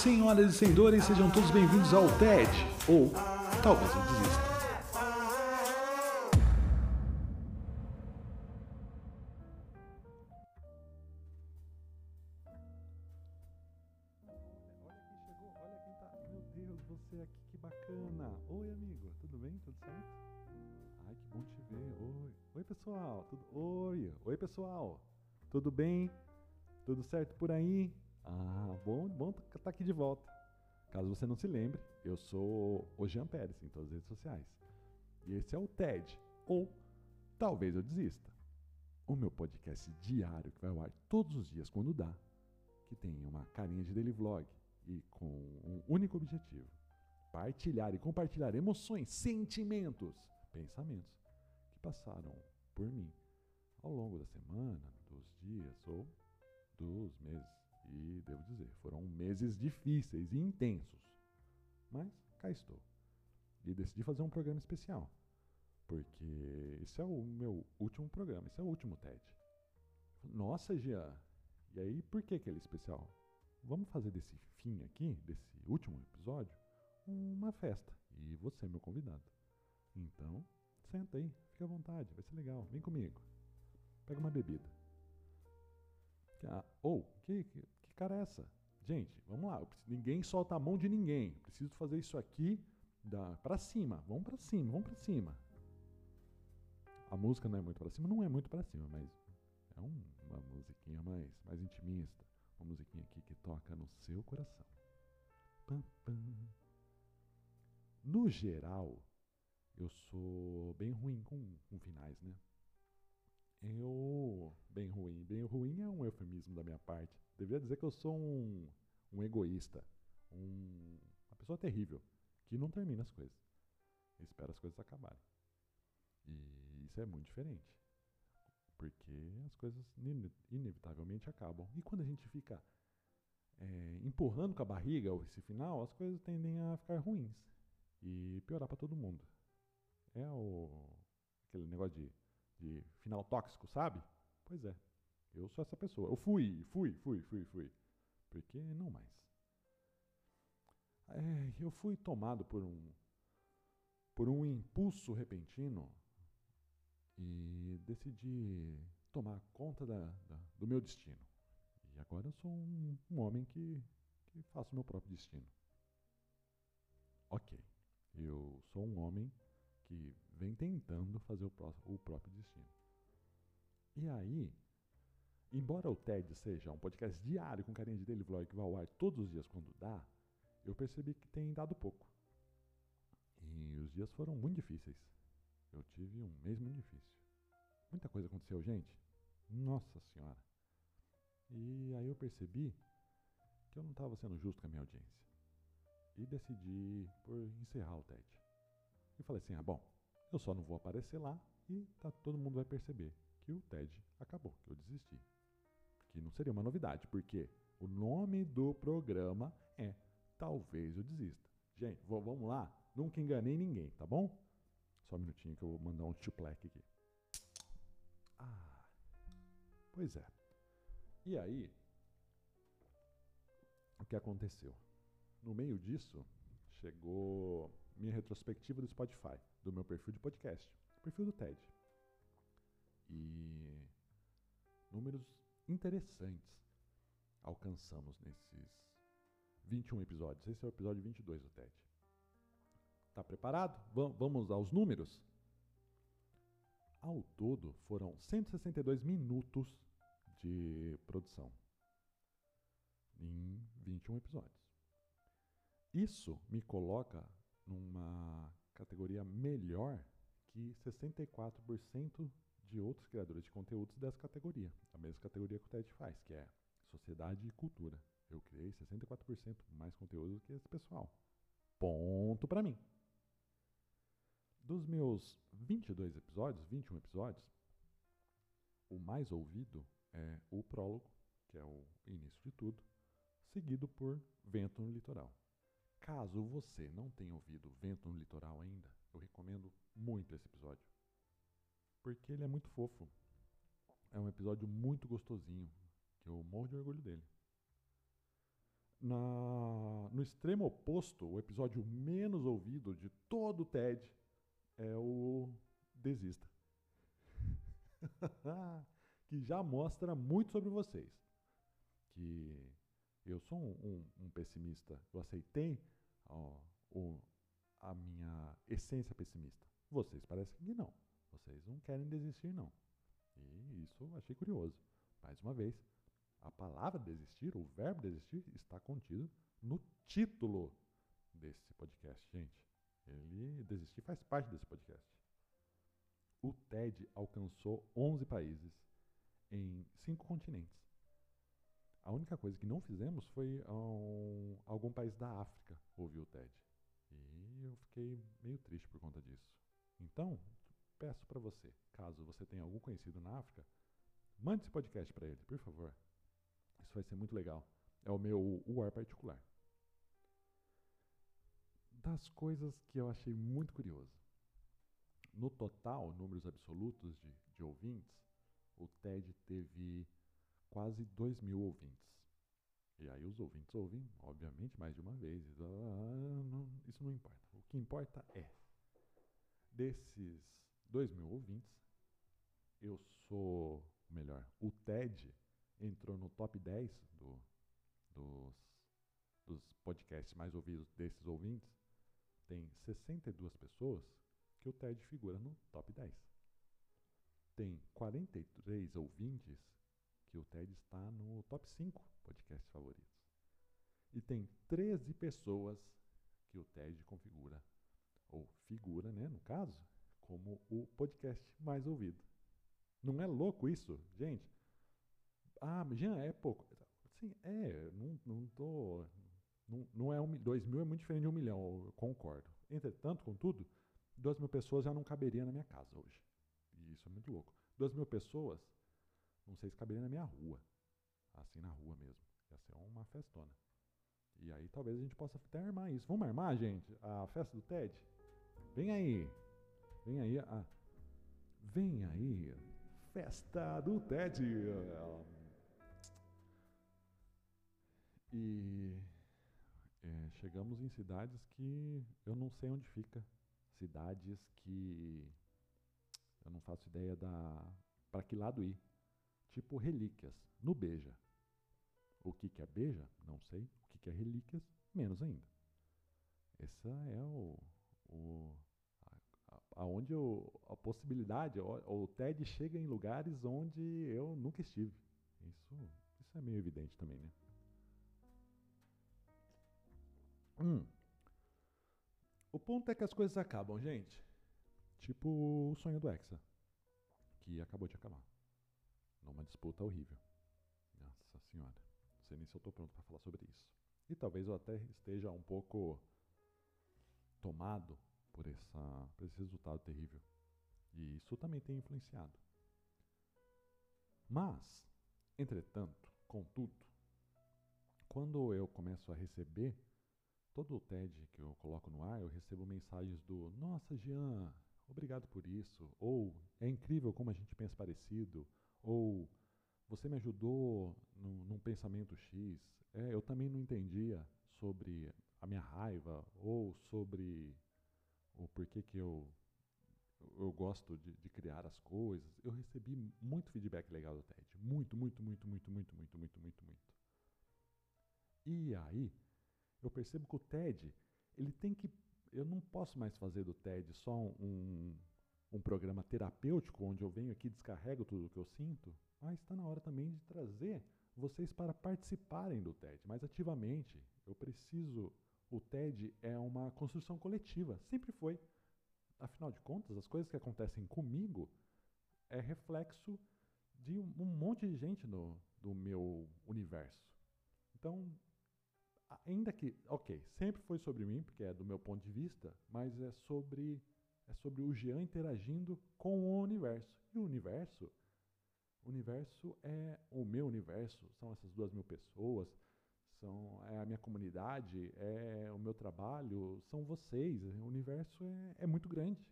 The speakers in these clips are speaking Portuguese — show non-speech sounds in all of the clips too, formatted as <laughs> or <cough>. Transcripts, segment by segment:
senhoras e senhores, sejam todos bem-vindos ao TED, ou talvez eu desista. Olha quem chegou, olha quem tá. Meu Deus, você aqui, que bacana. Oi, amigo, tudo bem? Tudo certo? Ai, que bom te ver. Oi. Oi, pessoal. Tudo... Oi. Oi, pessoal. Tudo bem? Tudo certo por aí? Ah, bom, bom estar tá aqui de volta. Caso você não se lembre, eu sou o Jean Pérez em todas as redes sociais. E esse é o TED, ou Talvez Eu Desista. O meu podcast diário que vai ao ar todos os dias quando dá, que tem uma carinha de daily vlog e com um único objetivo: partilhar e compartilhar emoções, sentimentos, pensamentos que passaram por mim ao longo da semana, dos dias ou dos meses. E devo dizer, foram meses difíceis e intensos. Mas cá estou. E decidi fazer um programa especial. Porque esse é o meu último programa, esse é o último TED. Nossa, Gia, e aí por que, que ele é especial? Vamos fazer desse fim aqui, desse último episódio, uma festa. E você é meu convidado. Então, senta aí, fica à vontade, vai ser legal. Vem comigo. Pega uma bebida. Ou, oh, que, que, que cara é essa? Gente, vamos lá. Preciso, ninguém solta a mão de ninguém. Preciso fazer isso aqui da, pra cima. Vamos pra cima, vamos pra cima. A música não é muito pra cima, não é muito pra cima, mas é um, uma musiquinha mais, mais intimista. Uma musiquinha aqui que toca no seu coração. Pam, pam. No geral, eu sou bem ruim com, com finais, né? Eu. Bem ruim. Bem ruim é um eufemismo da minha parte. Deveria dizer que eu sou um, um egoísta. Um, uma pessoa terrível. Que não termina as coisas. Espera as coisas acabarem. E isso é muito diferente. Porque as coisas inevitavelmente acabam. E quando a gente fica é, empurrando com a barriga esse final, as coisas tendem a ficar ruins. E piorar para todo mundo. É o, aquele negócio de de final tóxico, sabe? Pois é, eu sou essa pessoa. Eu fui, fui, fui, fui, fui. Porque não mais. É, eu fui tomado por um por um impulso repentino e decidi tomar conta da, da, do meu destino. E agora eu sou um, um homem que, que faço o meu próprio destino. Ok, eu sou um homem que vem tentando fazer o, o próprio destino. E aí, embora o TED seja um podcast diário com carinha de daily vlog que vai ao ar todos os dias quando dá, eu percebi que tem dado pouco. E os dias foram muito difíceis. Eu tive um mês muito difícil. Muita coisa aconteceu, gente. Nossa Senhora. E aí eu percebi que eu não estava sendo justo com a minha audiência. E decidi por encerrar o TED. E falei assim: ah, bom, eu só não vou aparecer lá e tá, todo mundo vai perceber que o TED acabou, que eu desisti. Que não seria uma novidade, porque o nome do programa é Talvez Eu Desista. Gente, vamos lá? Nunca enganei ninguém, tá bom? Só um minutinho que eu vou mandar um chuplec aqui. Ah, pois é. E aí, o que aconteceu? No meio disso, chegou minha retrospectiva do Spotify, do meu perfil de podcast, perfil do TED. E números interessantes alcançamos nesses 21 episódios. Esse é o episódio 22 do TED. Tá preparado? Vamos aos números? Ao todo, foram 162 minutos de produção em 21 episódios. Isso me coloca numa categoria melhor que 64% de outros criadores de conteúdos dessa categoria. A mesma categoria que o TED faz, que é sociedade e cultura. Eu criei 64% mais conteúdo do que esse pessoal. Ponto para mim. Dos meus 22 episódios, 21 episódios, o mais ouvido é o prólogo, que é o início de tudo, seguido por Vento no Litoral. Caso você não tenha ouvido Vento no Litoral ainda, eu recomendo muito esse episódio. Porque ele é muito fofo. É um episódio muito gostosinho, que eu morro de orgulho dele. Na, no extremo oposto, o episódio menos ouvido de todo o TED é o Desista. <laughs> que já mostra muito sobre vocês. Que eu sou um, um, um pessimista. Eu aceitei ó, o, a minha essência pessimista. Vocês parecem que não. Vocês não querem desistir, não. E isso eu achei curioso. Mais uma vez, a palavra desistir, o verbo desistir, está contido no título desse podcast, gente. Ele desistir faz parte desse podcast. O TED alcançou 11 países em cinco continentes. A única coisa que não fizemos foi um, algum país da África ouvir o TED. E eu fiquei meio triste por conta disso. Então, peço para você, caso você tenha algum conhecido na África, mande esse podcast para ele, por favor. Isso vai ser muito legal. É o meu UAR particular. Das coisas que eu achei muito curioso. No total, números absolutos de, de ouvintes, o TED teve quase 2 mil ouvintes. E aí os ouvintes ouvem, obviamente, mais de uma vez. Isso não importa. O que importa é, desses 2 mil ouvintes, eu sou, melhor, o TED entrou no top 10 do, dos, dos podcasts mais ouvidos desses ouvintes. Tem 62 pessoas que o TED figura no top 10. Tem 43 ouvintes que o TED está no top 5 podcasts favoritos. E tem 13 pessoas que o TED configura, ou figura, né, no caso, como o podcast mais ouvido. Não é louco isso, gente? Ah, Jean, é pouco. Sim, é, não, não tô. Não, não é um, dois mil é muito diferente de um milhão, eu concordo. Entretanto, contudo, duas mil pessoas já não caberia na minha casa hoje. E isso é muito louco. Duas mil pessoas, não sei se caberia na minha rua. Assim, na rua mesmo. Ia ser uma festona. E aí talvez a gente possa até armar isso. Vamos armar, gente? A festa do TED? Vem aí. Vem aí. A... Vem aí. Festa do TED. E é, chegamos em cidades que eu não sei onde fica. Cidades que eu não faço ideia da para que lado ir. Tipo relíquias, no Beja. O que, que é Beja? Não sei. O que, que é relíquias? Menos ainda. Essa é o, o aonde a possibilidade, o, o TED chega em lugares onde eu nunca estive. Isso, isso é meio evidente também, né? Hum. O ponto é que as coisas acabam, gente. Tipo o sonho do Hexa, que acabou de acabar. Numa disputa horrível. Nossa senhora. Não sei nem se eu estou pronto para falar sobre isso. E talvez eu até esteja um pouco tomado por, essa, por esse resultado terrível. E isso também tem influenciado. Mas, entretanto, contudo, quando eu começo a receber todo o TED que eu coloco no ar, eu recebo mensagens do Nossa, Jean, obrigado por isso. Ou é incrível como a gente pensa parecido. Ou você me ajudou num, num pensamento X. É, eu também não entendia sobre a minha raiva ou sobre o porquê que eu, eu gosto de, de criar as coisas. Eu recebi muito feedback legal do TED. Muito, muito, muito, muito, muito, muito, muito, muito, muito. E aí, eu percebo que o TED, ele tem que. Eu não posso mais fazer do TED só um, um programa terapêutico, onde eu venho aqui descarrego tudo o que eu sinto, mas está na hora também de trazer vocês para participarem do TED mais ativamente. Eu preciso. O TED é uma construção coletiva, sempre foi. Afinal de contas, as coisas que acontecem comigo é reflexo de um, um monte de gente no, do meu universo. Então, ainda que, ok, sempre foi sobre mim, porque é do meu ponto de vista, mas é sobre é sobre o Jean interagindo com o universo. E o universo, o universo é o meu universo, são essas duas mil pessoas, são é a minha comunidade, é o meu trabalho, são vocês. O universo é, é muito grande.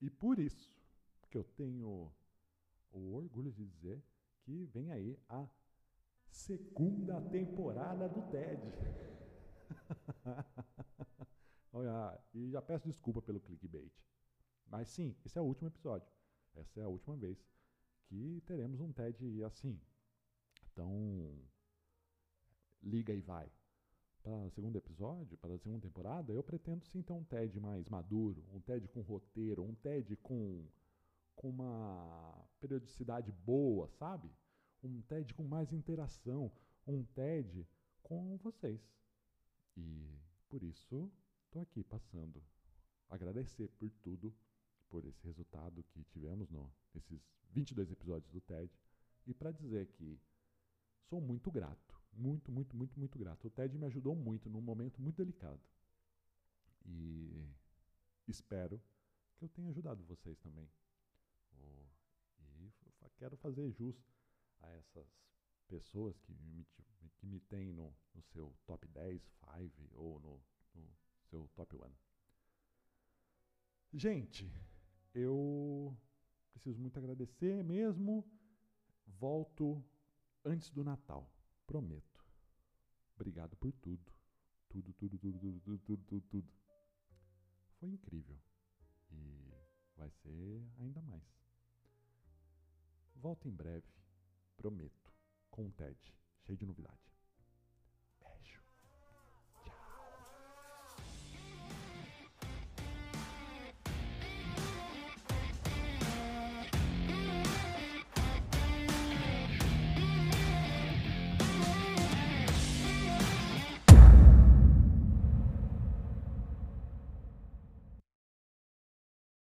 E por isso que eu tenho o orgulho de dizer que vem aí a Segunda temporada do TED. <laughs> Olha, e já peço desculpa pelo clickbait. Mas sim, esse é o último episódio. Essa é a última vez que teremos um TED assim. Então, liga e vai. Para o segundo episódio, para a segunda temporada, eu pretendo sim ter um TED mais maduro, um TED com roteiro, um TED com, com uma periodicidade boa, sabe? Um TED com mais interação, um TED com vocês. E por isso estou aqui passando. Agradecer por tudo, por esse resultado que tivemos no, nesses 22 episódios do TED. E para dizer que sou muito grato, muito, muito, muito, muito grato. O TED me ajudou muito num momento muito delicado. E espero que eu tenha ajudado vocês também. E quero fazer jus a essas pessoas que me, que me têm no, no seu top 10, 5 ou no, no seu top 1. Gente, eu preciso muito agradecer mesmo. Volto antes do Natal, prometo. Obrigado por tudo. Tudo, tudo, tudo, tudo, tudo, tudo, tudo, tudo. Foi incrível. E vai ser ainda mais. Volto em breve, prometo, com um TED cheio de novidade.